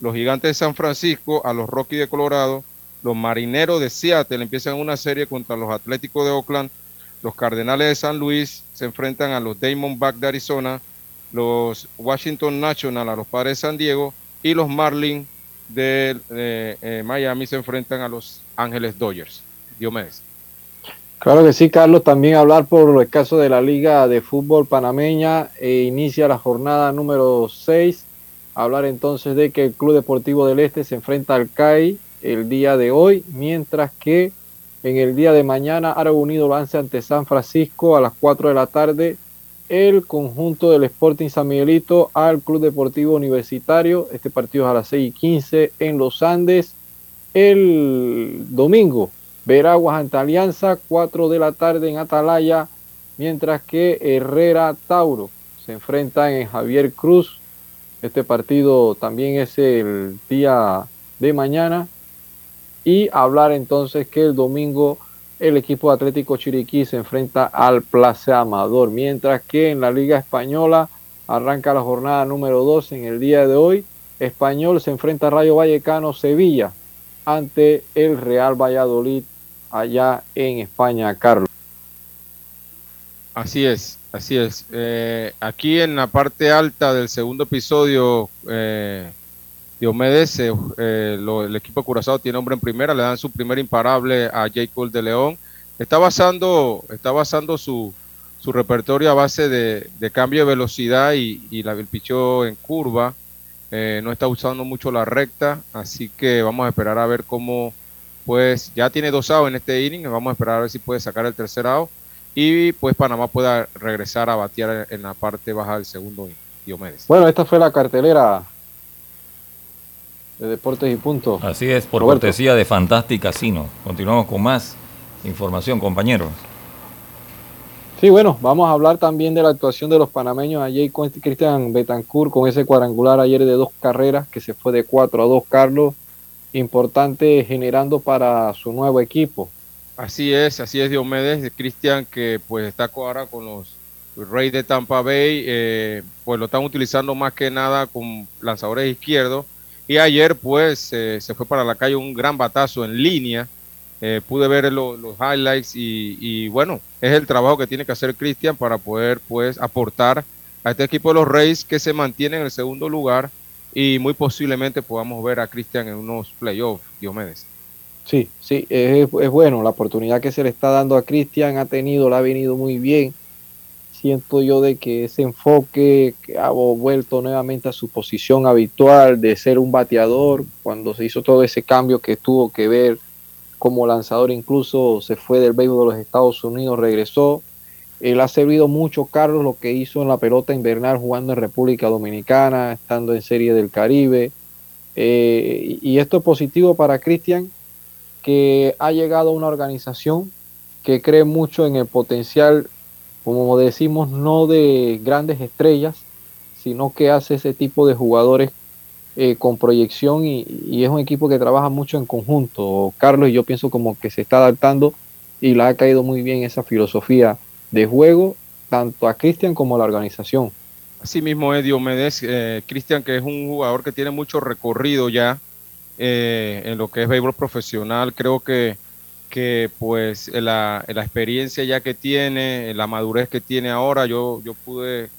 los Gigantes de San Francisco a los Rockies de Colorado, los Marineros de Seattle empiezan una serie contra los Atléticos de Oakland, los Cardenales de San Luis se enfrentan a los Diamondbacks de Arizona, los Washington National a los Padres de San Diego y los Marlins de eh, Miami se enfrentan a los Ángeles Dodgers. Diomedes. Claro que sí, Carlos. También hablar por el caso de la Liga de Fútbol Panameña. E inicia la jornada número 6. Hablar entonces de que el Club Deportivo del Este se enfrenta al CAI el día de hoy, mientras que en el día de mañana Aro Unido lance ante San Francisco a las 4 de la tarde el conjunto del Sporting San Miguelito al Club Deportivo Universitario. Este partido es a las 6 y 15 en los Andes. El domingo Veraguas ante Alianza, 4 de la tarde en Atalaya, mientras que Herrera Tauro se enfrentan en Javier Cruz. Este partido también es el día de mañana. Y hablar entonces que el domingo el equipo Atlético Chiriquí se enfrenta al Plaza Amador, mientras que en la Liga Española arranca la jornada número 2 en el día de hoy. Español se enfrenta a Rayo Vallecano Sevilla ante el Real Valladolid allá en España, Carlos. Así es, así es. Eh, aquí en la parte alta del segundo episodio, eh, Diomedes, eh, el equipo Curazao tiene hombre en primera, le dan su primer imparable a Jacob de León. Está basando, está basando su, su repertorio a base de, cambio de velocidad y, y la, el pichó en curva. Eh, no está usando mucho la recta, así que vamos a esperar a ver cómo, pues ya tiene dos outs en este inning, vamos a esperar a ver si puede sacar el tercer out y pues Panamá pueda regresar a batear en la parte baja del segundo inning. Diomedes. Bueno, esta fue la cartelera de Deportes y Puntos. Así es, por cortesía de Fantastic Casino. Continuamos con más información, compañeros. Sí, bueno, vamos a hablar también de la actuación de los panameños ayer con Cristian Betancourt con ese cuadrangular ayer de dos carreras que se fue de 4 a 2, Carlos importante generando para su nuevo equipo. Así es, así es Diomedes, Cristian que pues está ahora con los Reyes de Tampa Bay, eh, pues lo están utilizando más que nada con lanzadores izquierdos y ayer pues eh, se fue para la calle un gran batazo en línea, eh, pude ver los highlights y, y, bueno, es el trabajo que tiene que hacer Cristian para poder pues aportar a este equipo de los Reyes que se mantiene en el segundo lugar y muy posiblemente podamos ver a Cristian en unos playoffs, Diomedes. Sí, sí, es, bueno la oportunidad que se le está dando a Cristian, ha tenido, la ha venido muy bien. Siento yo de que ese enfoque que ha vuelto nuevamente a su posición habitual de ser un bateador, cuando se hizo todo ese cambio que tuvo que ver como lanzador, incluso se fue del béisbol de los Estados Unidos, regresó, él ha servido mucho, Carlos, lo que hizo en la pelota invernal jugando en República Dominicana, estando en Serie del Caribe. Eh, y esto es positivo para Cristian, que ha llegado a una organización que cree mucho en el potencial, como decimos, no de grandes estrellas, sino que hace ese tipo de jugadores eh, con proyección y, y, es un equipo que trabaja mucho en conjunto. Carlos y yo pienso como que se está adaptando y le ha caído muy bien esa filosofía de juego tanto a Cristian como a la organización. Así mismo es Diomedes, eh, Cristian que es un jugador que tiene mucho recorrido ya eh, en lo que es béisbol profesional, creo que, que pues la, la, experiencia ya que tiene, la madurez que tiene ahora, yo, yo pude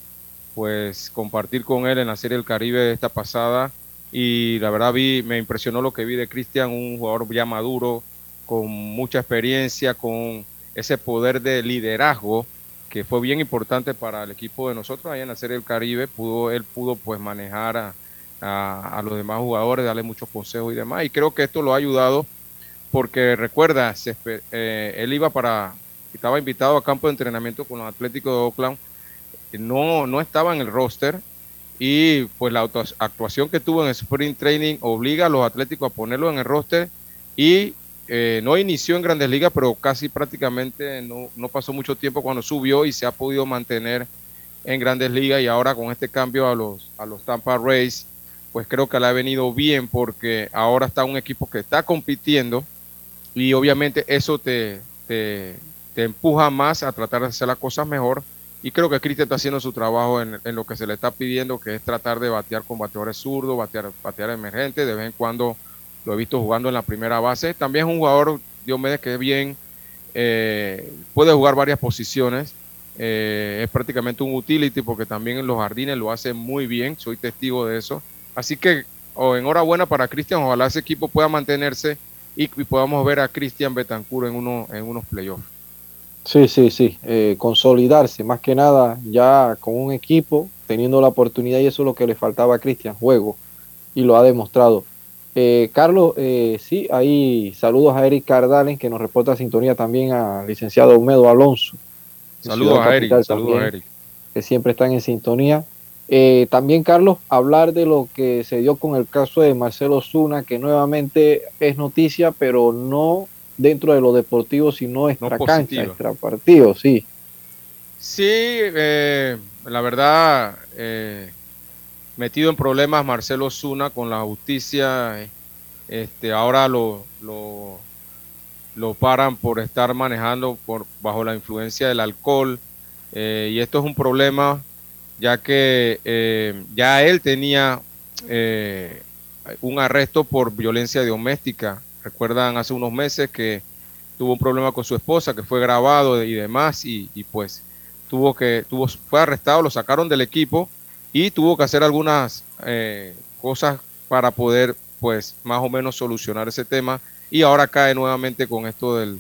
pues compartir con él en la Serie del Caribe esta pasada y la verdad vi, me impresionó lo que vi de Cristian, un jugador ya maduro, con mucha experiencia, con ese poder de liderazgo que fue bien importante para el equipo de nosotros ahí en la Serie del Caribe, pudo, él pudo pues manejar a, a, los demás jugadores, darle muchos consejos y demás, y creo que esto lo ha ayudado porque recuerda, eh, él iba para, estaba invitado a campo de entrenamiento con los Atléticos de Oakland, no, no estaba en el roster y pues la actuación que tuvo en el sprint training obliga a los Atléticos a ponerlo en el roster y eh, no inició en grandes ligas, pero casi prácticamente no, no, pasó mucho tiempo cuando subió y se ha podido mantener en grandes ligas y ahora con este cambio a los, a los Tampa Rays, pues creo que le ha venido bien porque ahora está un equipo que está compitiendo y obviamente eso te, te, empuja más a tratar de hacer las cosas mejor y creo que Cristian está haciendo su trabajo en, lo que se le está pidiendo, que es tratar de batear con bateadores zurdos, batear, batear emergentes. De vez en cuando lo he visto jugando en la primera base. También es un jugador, Diomedes, que es bien, eh, puede jugar varias posiciones. Eh, es prácticamente un utility porque también en los jardines lo hace muy bien. Soy testigo de eso. Así que oh, enhorabuena para Cristian. Ojalá ese equipo pueda mantenerse y, podamos ver a Cristian Betancur en, uno, en unos playoffs. Sí, sí, sí, eh, consolidarse más que nada ya con un equipo, teniendo la oportunidad y eso es lo que le faltaba a Cristian, juego, y lo ha demostrado. Eh, Carlos, eh, sí, ahí saludos a Eric Cardalen que nos reporta sintonía también al licenciado Humedo Alonso. Saludos a Eric, saludos a Eric. Que siempre están en sintonía. también, Carlos, hablar de lo que se dio con el caso de Marcelo Zuna, que nuevamente es noticia, pero no dentro de lo deportivo, sino extra cancha, extra partido, sí. Sí, eh, la verdad, eh, metido en problemas Marcelo Zuna con la justicia, este, ahora lo, lo, lo, paran por estar manejando por, bajo la influencia del alcohol, eh, y esto es un problema ya que ya él tenía un arresto por violencia doméstica. Recuerdan hace unos meses que tuvo un problema con su esposa, que fue grabado y demás, y, pues tuvo que, tuvo, fue arrestado, lo sacaron del equipo y tuvo que hacer algunas eh, cosas para poder, pues, más o menos solucionar ese tema. Y ahora cae nuevamente con esto del,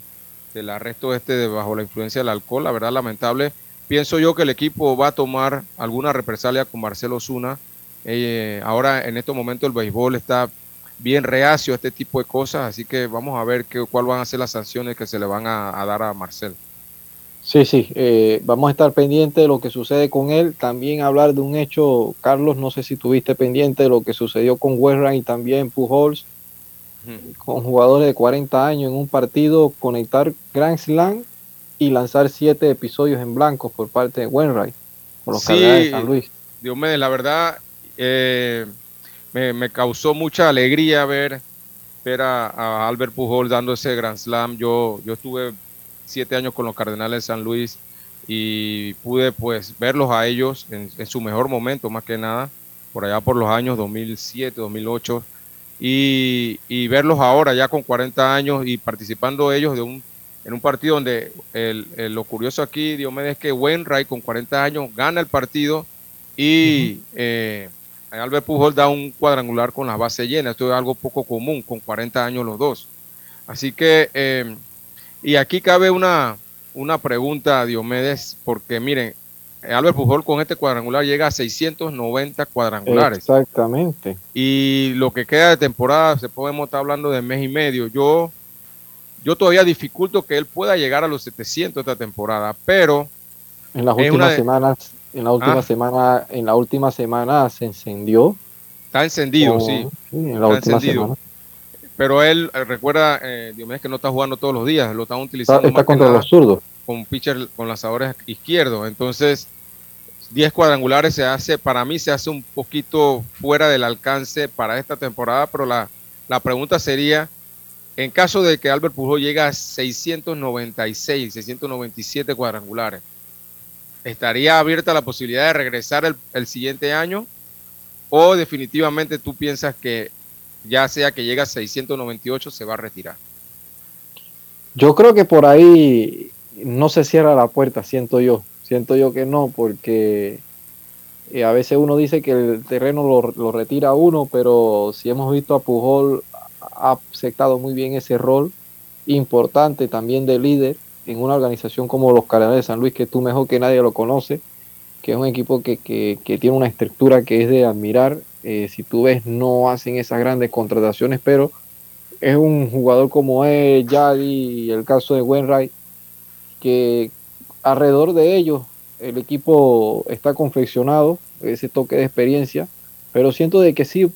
del arresto este de bajo la influencia del alcohol. La verdad, lamentable. Pienso yo que el equipo va a tomar alguna represalia con Marcelo Zuna. Eh, ahora, en estos momentos, el béisbol está bien reacio a este tipo de cosas, así que vamos a ver qué, cuál van a ser las sanciones que se le van a, dar a Marcel. Sí, sí, eh, vamos a estar pendientes de lo que sucede con él. También hablar de un hecho, Carlos, no sé si tuviste pendiente de lo que sucedió con Westran y también Pujols, con jugadores de 40 años en un partido, conectar Grand Slam y lanzar siete episodios en blanco por parte de Wainwright, por los sí, de San Luis. Dios mío, la verdad, eh, me, causó mucha alegría ver, ver a, Albert Pujol dando ese Grand Slam. Yo, yo estuve siete años con los Cardenales de San Luis y pude pues verlos a ellos en, su mejor momento, más que nada, por allá por los años 2007, 2008, y, y verlos ahora ya con 40 años y participando ellos de un, en un partido donde el, lo curioso aquí, Diomedes, es que Wainwright con 40 años gana el partido y... Albert Pujol da un cuadrangular con la base llena. Esto es algo poco común, con 40 años los dos. Así que, eh, y aquí cabe una, una pregunta, Diomedes, porque miren, Albert Pujol con este cuadrangular llega a 690 cuadrangulares. Exactamente. Y lo que queda de temporada, se podemos estar hablando de mes y medio. Yo, yo todavía dificulto que él pueda llegar a los 700 esta temporada, pero... En las últimas semanas en la última ah. semana, en la última semana se encendió. Está encendido, sí. En la última semana. Pero él eh, recuerda, eh, que no está jugando todos los días, lo están utilizando. Está, contra los zurdos. Con pitcher con lanzadores izquierdos. Entonces, 10 cuadrangulares se hace, para mí se hace un poquito fuera del alcance para esta temporada, pero la, la pregunta sería, en caso de que Albert Pujol llegue a 696, 697 cuadrangulares, ¿estaría abierta la posibilidad de regresar el, siguiente año? ¿O definitivamente tú piensas que ya sea que llega a 698 se va a retirar? Yo creo que por ahí no se cierra la puerta, siento yo. Siento yo que no, porque Eh, a veces uno dice que el terreno lo, lo retira uno, pero si hemos visto a Pujol ha aceptado muy bien ese rol importante también de líder en una organización como los Cardenales de San Luis, que tú mejor que nadie lo conoce, que es un equipo que, que, que tiene una estructura que es de admirar. Eh, si tú ves, no hacen esas grandes contrataciones, pero es un jugador como es Yadi y el caso de Wainwright, que alrededor de ellos el equipo está confeccionado, ese toque de experiencia, pero siento de que sí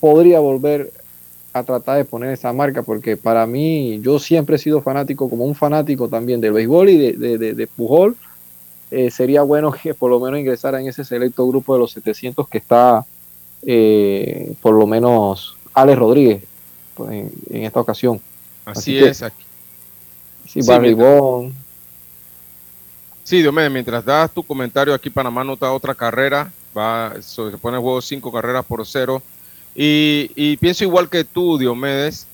podría volver a tratar de poner esa marca, porque para mí yo siempre he sido fanático, como un fanático también del béisbol y de, de, de, de Pujol, eh, sería bueno que por lo menos ingresara en ese selecto grupo de los 700 que está eh, por lo menos Alex Rodríguez pues, en, en, esta ocasión. Así, Así es. Aquí. Sí, Barry Bond. Sí, Diomedes, mientras das tu comentario, aquí Panamá nota otra carrera, va, se pone el juego cinco carreras por cero. Y, y pienso igual que tú, Diomedes,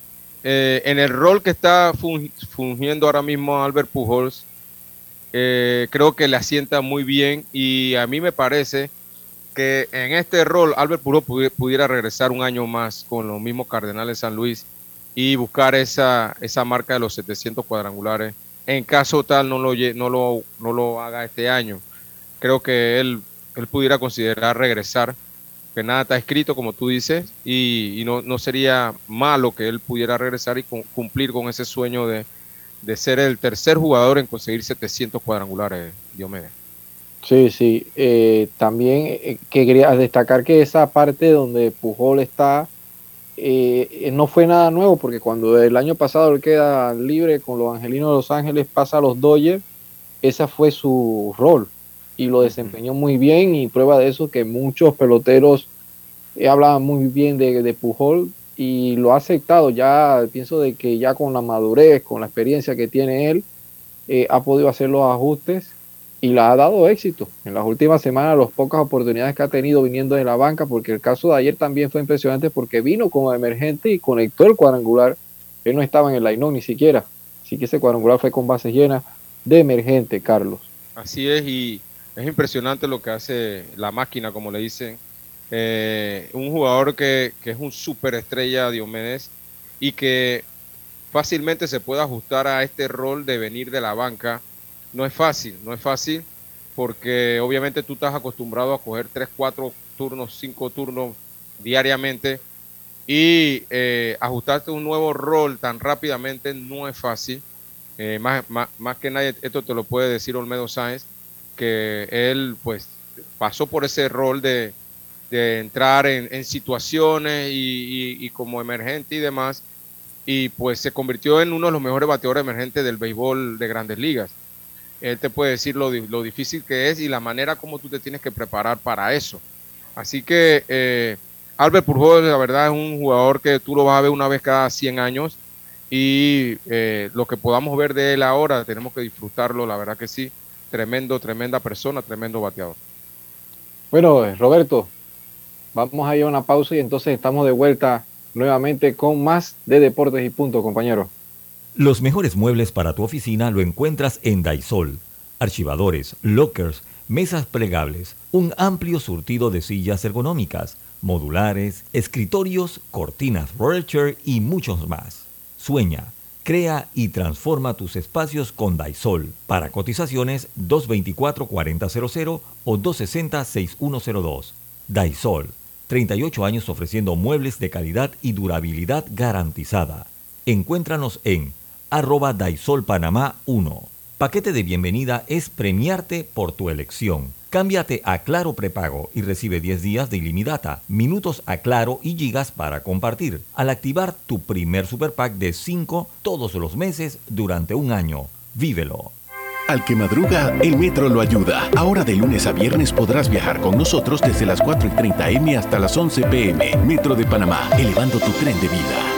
eh, en el rol que está fungiendo ahora mismo Albert Pujols, eh, creo que le asienta muy bien y a mí me parece que en este rol Albert Pujols pudiera regresar un año más con los mismos Cardenales San Luis y buscar esa, esa marca de los 700 cuadrangulares en caso tal no lo, no lo, no lo haga este año. Creo que él, él pudiera considerar regresar, que nada está escrito, como tú dices, y, no, no, sería malo que él pudiera regresar y cumplir con ese sueño de, de, ser el tercer jugador en conseguir 700 cuadrangulares, Diomedes. Sí, sí. Eh, también eh, quería destacar que esa parte donde Pujol está eh, no fue nada nuevo porque cuando el año pasado él queda libre con los Angelinos de Los Ángeles, pasa a los Dodgers, ese fue su rol y lo desempeñó muy bien y prueba de eso que muchos peloteros eh, hablaban muy bien de, de, Pujol y lo ha aceptado, ya pienso de que ya con la madurez, con la experiencia que tiene él, eh, ha podido hacer los ajustes y la ha dado éxito. En las últimas semanas, las pocas oportunidades que ha tenido viniendo de la banca, porque el caso de ayer también fue impresionante porque vino como emergente y conectó el cuadrangular. Él no estaba en el line ni siquiera. Así que ese cuadrangular fue con bases llenas de emergente, Carlos. Así es, y es impresionante lo que hace la máquina, como le dicen. Eh, un jugador que, que es un superestrella, Diomedes, y que fácilmente se puede ajustar a este rol de venir de la banca no es fácil, no es fácil porque obviamente tú estás acostumbrado a coger 3, 4 turnos, 5 turnos diariamente y eh, ajustarte a un nuevo rol tan rápidamente no es fácil. Eh, más, más, más, que nadie, esto te lo puede decir Olmedo Sáenz, que él pues pasó por ese rol de, de entrar en, en situaciones y, y, y, como emergente y demás, y pues se convirtió en uno de los mejores bateadores emergentes del béisbol de grandes ligas él te puede decir lo, lo, difícil que es y la manera como tú te tienes que preparar para eso. Así que eh, Albert Pujol, la verdad, es un jugador que tú lo vas a ver una vez cada 100 años y eh, lo que podamos ver de él ahora, tenemos que disfrutarlo, la verdad que sí. Tremendo, tremenda persona, tremendo bateador. Bueno, Roberto, vamos a ir a una pausa y entonces estamos de vuelta nuevamente con más de Deportes y Punto, compañero. Los mejores muebles para tu oficina lo encuentras en Daisol. Archivadores, lockers, mesas plegables, un amplio surtido de sillas ergonómicas, modulares, escritorios, cortinas Chair y muchos más. Sueña, crea y transforma tus espacios con Daisol. Para cotizaciones 224-4000 o 260-6102. Daisol, 38 años ofreciendo muebles de calidad y durabilidad garantizada. Encuéntranos en arroba Daisol Panamá 1. Paquete de bienvenida es premiarte por tu elección. Cámbiate a Claro Prepago y recibe 10 días de ilimitada, minutos a Claro y gigas para compartir. Al activar tu primer super pack de 5 todos los meses durante un año. Vívelo. Al que madruga, el metro lo ayuda. Ahora de lunes a viernes podrás viajar con nosotros desde las 4 y 30 M hasta las 11 PM. Metro de Panamá, elevando tu tren de vida.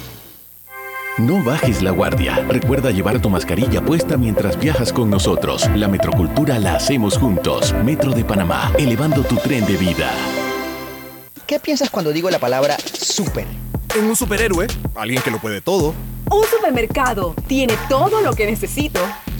No bajes la guardia. Recuerda llevar tu mascarilla puesta mientras viajas con nosotros. La metrocultura la hacemos juntos. Metro de Panamá, elevando tu tren de vida. ¿Qué piensas cuando digo la palabra super? En un superhéroe, alguien que lo puede todo. Un supermercado tiene todo lo que necesito.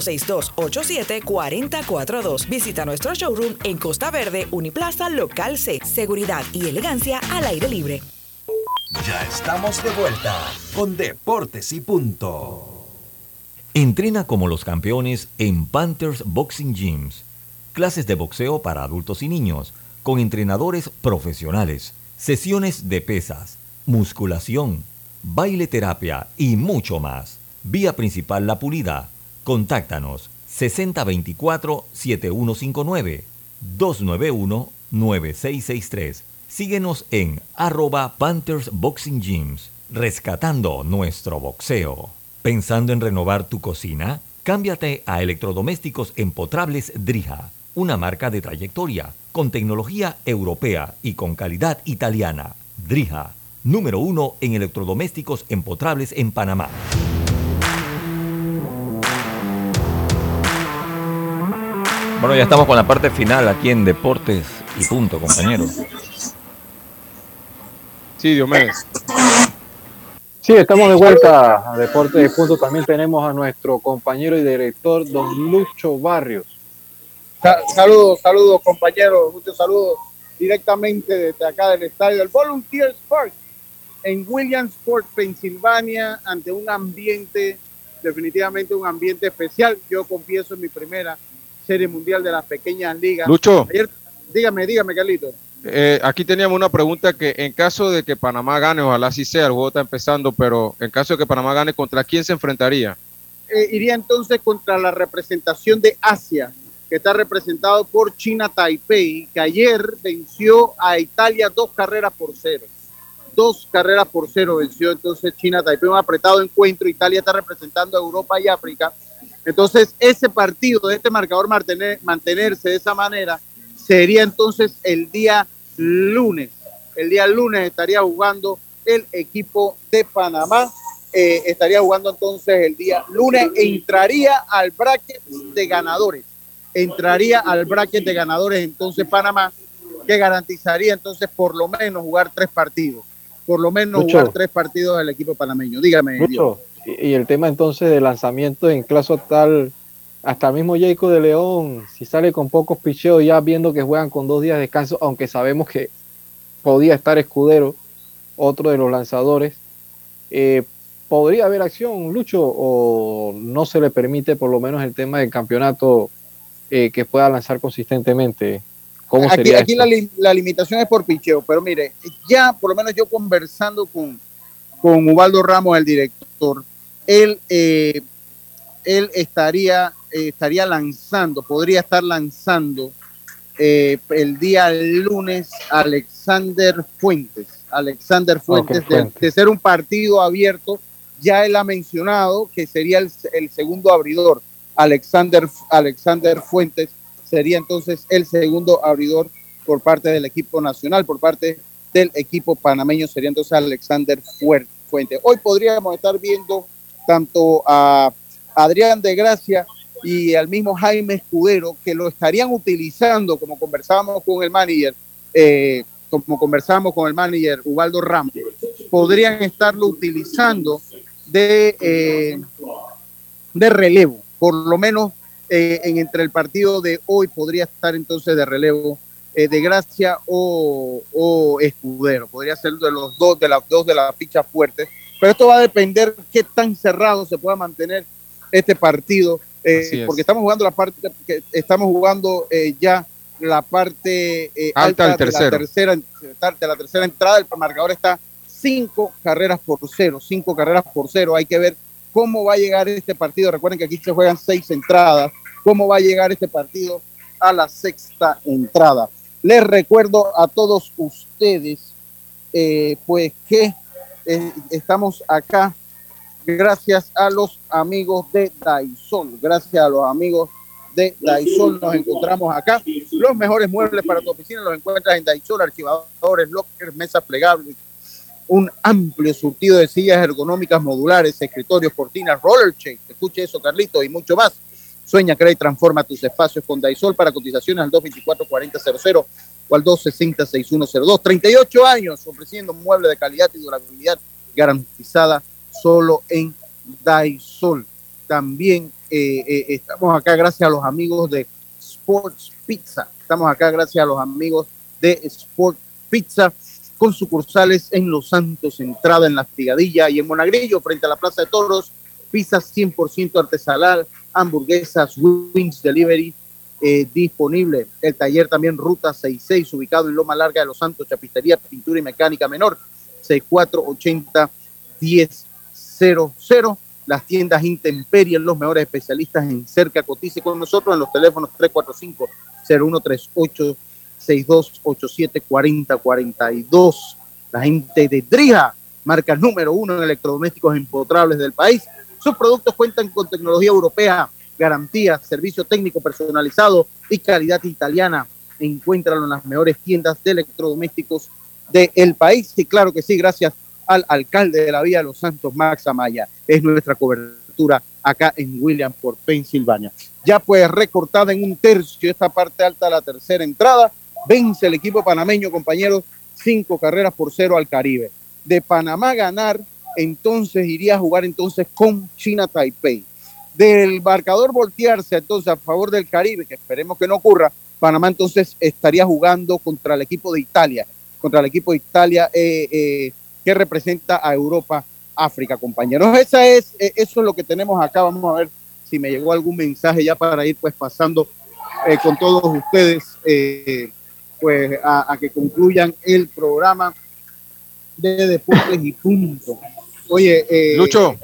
6287-4042. Visita nuestro showroom en Costa Verde, Uniplaza, Local C. Seguridad y elegancia al aire libre. Ya estamos de vuelta con Deportes y Punto. Entrena como los campeones en Panthers Boxing Gyms. Clases de boxeo para adultos y niños, con entrenadores profesionales, sesiones de pesas, musculación, baile terapia y mucho más. Vía principal La Pulida. Contáctanos 6024-7159 291-9663. Síguenos en arroba Panthers Boxing Gyms, rescatando nuestro boxeo. ¿Pensando en renovar tu cocina? Cámbiate a electrodomésticos empotrables Drija, una marca de trayectoria, con tecnología europea y con calidad italiana. Drija, número uno en electrodomésticos empotrables en Panamá. Bueno, ya estamos con la parte final aquí en Deportes y Punto, compañeros. Sí, Diomedes. Sí, estamos de vuelta a Deportes y Punto. También tenemos a nuestro compañero y director, don Lucho Barrios. Sa- Saludos, saludos compañeros, muchos saludos directamente desde acá del estadio del Volunteers Park en Williamsport, Pensilvania, ante un ambiente, definitivamente un ambiente especial. Yo confieso en mi primera serie mundial de las pequeñas ligas. Lucho. Ayer- dígame, dígame, Carlito. Eh, aquí teníamos una pregunta que en caso de que Panamá gane, ojalá así sea, el juego está empezando, pero en caso de que Panamá gane, ¿contra quién se enfrentaría? Eh, iría entonces contra la representación de Asia, que está representado por China Taipei, que ayer venció a Italia dos carreras por cero. Dos carreras por cero venció entonces China Taipei, un apretado encuentro. Italia está representando a Europa y África. Entonces, ese partido de este marcador mantener- mantenerse de esa manera sería entonces el día lunes. El día lunes estaría jugando el equipo de Panamá. eh, estaría jugando entonces el día lunes entraría al bracket de ganadores. Entraría al bracket de ganadores entonces Panamá, que garantizaría entonces por lo menos jugar tres partidos. Por lo menos jugar tres partidos del equipo panameño. Dígame. Mucho. Y el tema entonces de lanzamiento en caso tal hasta el mismo Jacob de León, si sale con pocos picheos, ya viendo que juegan con dos días de descanso, aunque sabemos que podía estar Escudero, otro de los lanzadores, eh, podría haber acción, Lucho, o no se le permite por lo menos el tema del campeonato eh, que pueda lanzar consistentemente. ¿Cómo aquí, aquí la, limitación es por picheo, pero mire, ya por lo menos yo conversando con, con Ubaldo Ramos, el director, él, eh, él estaría, eh, estaría lanzando, podría estar lanzando el día lunes Alexander Fuentes. Alexander Fuentes, de, ser un partido abierto, ya él ha mencionado que sería el, el segundo abridor. Alexander, Alexander Fuentes sería entonces el segundo abridor por parte del equipo nacional, por parte del equipo panameño sería entonces Alexander Fuentes. Hoy podríamos estar viendo tanto a Adrián de Gracia y al mismo Jaime Escudero que lo estarían utilizando, como conversábamos con el manager, eh, como conversamos con el manager Ubaldo Ramos, podrían estarlo utilizando de, eh, de relevo por lo menos eh, en entre el partido de hoy podría estar entonces de relevo de Gracia o, Escudero. Podría ser de los dos de las dos de las fichas fuertes. Pero esto va a depender qué tan cerrado se pueda mantener este partido, eh, porque estamos jugando la parte estamos jugando ya la parte alta, de, la tercera, de la tercera entrada. El marcador está cinco carreras por cero, cinco carreras por cero. Hay que ver cómo va a llegar este partido. Recuerden que aquí se juegan seis entradas. ¿Cómo va a llegar este partido a la sexta entrada? Les recuerdo a todos ustedes, eh, pues que eh, estamos acá gracias a los amigos de Daisol. Gracias a los amigos de Daisol nos encontramos acá. Los mejores muebles para tu oficina los encuentras en Daisol, archivadores, lockers, mesas plegables, un amplio surtido de sillas ergonómicas modulares, escritorios, cortinas, roller chain, escuche eso Carlito, y mucho más. Sueña, crea y transforma tus espacios con Daisol para cotizaciones al 224-4000 o al 260-6102. 38 años ofreciendo un mueble de calidad y durabilidad garantizada solo en Daisol. También eh, eh, estamos acá gracias a los amigos de Sports Pizza. Estamos acá gracias a los amigos de Sports Pizza con sucursales en Los Santos, entrada en La Figadilla y en Monagrillo, frente a la Plaza de Toros, pizzas 100% artesanal, hamburguesas, wings delivery eh, disponible. El taller también Ruta 66, ubicado en Loma Larga de Los Santos, Chapistería, Pintura y Mecánica Menor, 6480 1000. Las tiendas Intemperie, los mejores especialistas en cerca, cotice con nosotros en los teléfonos 345 0138 6287-4042. La gente de Drija, marca número uno en electrodomésticos empotrables del país. Sus productos cuentan con tecnología europea, garantía, servicio técnico personalizado y calidad italiana. Encuéntralo en las mejores tiendas de electrodomésticos del país. Y claro que sí, gracias al alcalde de la Vía de Los Santos, Max Amaya. Es nuestra cobertura acá en Williamsport, Pensilvania. Ya pues recortada en un tercio esta parte alta de la tercera entrada Vence el equipo panameño, compañeros, cinco carreras por cero al Caribe. De Panamá ganar, entonces iría a jugar entonces con China Taipei. Del marcador voltearse entonces a favor del Caribe, que esperemos que no ocurra, Panamá entonces estaría jugando contra el equipo de Italia, contra el equipo de Italia eh, eh, que representa a Europa, África, compañeros. Esa es, eh, eso es lo que tenemos acá. Vamos a ver si me llegó algún mensaje ya para ir pues pasando con todos ustedes pues a, que concluyan el programa de deportes y punto. Oye, eh, Lucho.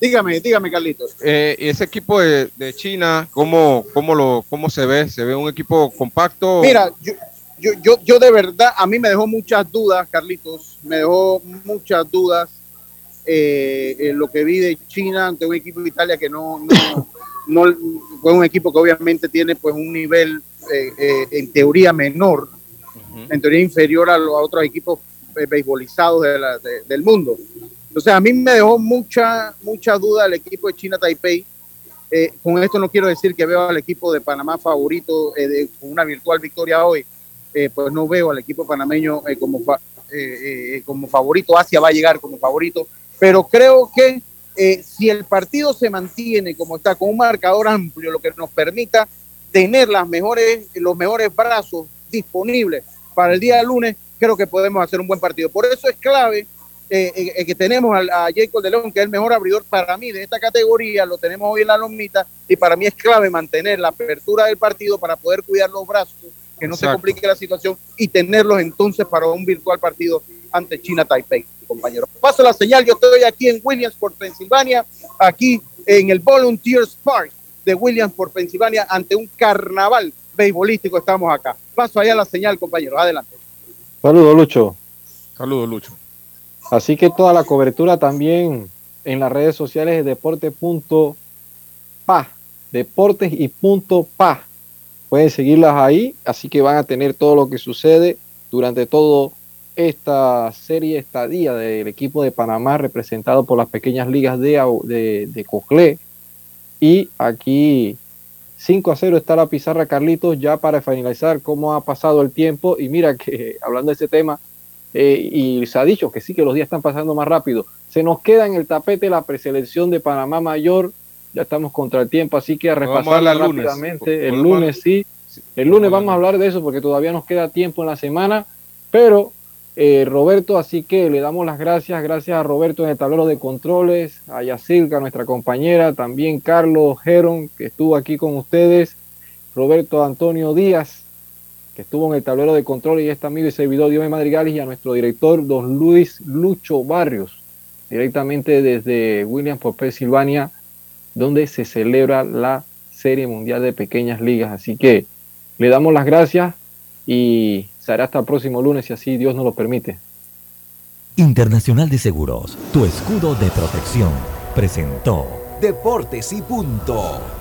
Dígame, dígame, Carlitos. Eh, ese equipo de, China, ¿cómo, cómo, lo, ¿cómo se ve? ¿Se ve un equipo compacto? Mira, yo, yo, yo, yo de verdad, a mí me dejó muchas dudas, Carlitos, me dejó muchas dudas eh, en lo que vi de China ante un equipo de Italia que no, no, no fue un equipo que obviamente tiene pues un nivel eh, eh, en teoría menor, en teoría inferior a los otros equipos eh, beisbolizados del mundo. Entonces a mí me dejó mucha, mucha duda el equipo de China Taipei. con esto no quiero decir que veo al equipo de Panamá favorito de una virtual victoria hoy, pues no veo al equipo panameño como, como favorito, Asia va a llegar como favorito, pero creo que eh, si el partido se mantiene como está, con un marcador amplio, lo que nos permita tener las mejores, los mejores brazos disponibles para el día de lunes, creo que podemos hacer un buen partido. Por eso es clave eh, eh, que tenemos a, Jacob de León, que es el mejor abridor para mí de esta categoría, lo tenemos hoy en la lomita, y para mí es clave mantener la apertura del partido para poder cuidar los brazos, que no se complique la situación, y tenerlos entonces para un virtual partido ante China Taipei compañeros. Paso la señal, yo estoy aquí en Williamsport, Pensilvania, aquí en el Volunteers Park de Williamsport, Pensilvania, ante un carnaval beisbolístico estamos acá. Paso allá la señal, compañeros, adelante. Saludos, Lucho. Saludos, Lucho. Así que toda la cobertura también en las redes sociales de deporte.pa, deportes y punto pa. Pueden seguirlas ahí, así que van a tener todo lo que sucede durante todo esta serie estadía del equipo de Panamá representado por las pequeñas ligas de, de, de Y aquí 5 a 0 está la pizarra Carlitos ya para finalizar cómo ha pasado el tiempo. Y mira que hablando de ese tema, eh, y se ha dicho que sí que los días están pasando más rápido. Se nos queda en el tapete la preselección de Panamá Mayor. Ya estamos contra el tiempo, así que a repasarla rápidamente. El lunes sí. El lunes vamos a hablar de eso porque todavía nos queda tiempo en la semana. Pero eh, Roberto, así que le damos las gracias, gracias a Roberto en el tablero de controles, a Yacirca, nuestra compañera, también Carlos Geron, que estuvo aquí con ustedes, Roberto Antonio Díaz, que estuvo en el tablero de controles y está amigo y servidor Dios Madrigales, y a nuestro director, don Luis Lucho Barrios, directamente desde Williams por Pensilvania, donde se celebra la Serie Mundial de Pequeñas Ligas. Así que le damos las gracias y será hasta el próximo lunes si así Dios nos lo permite. Internacional de Seguros, tu escudo de protección, presentó Deportes y punto.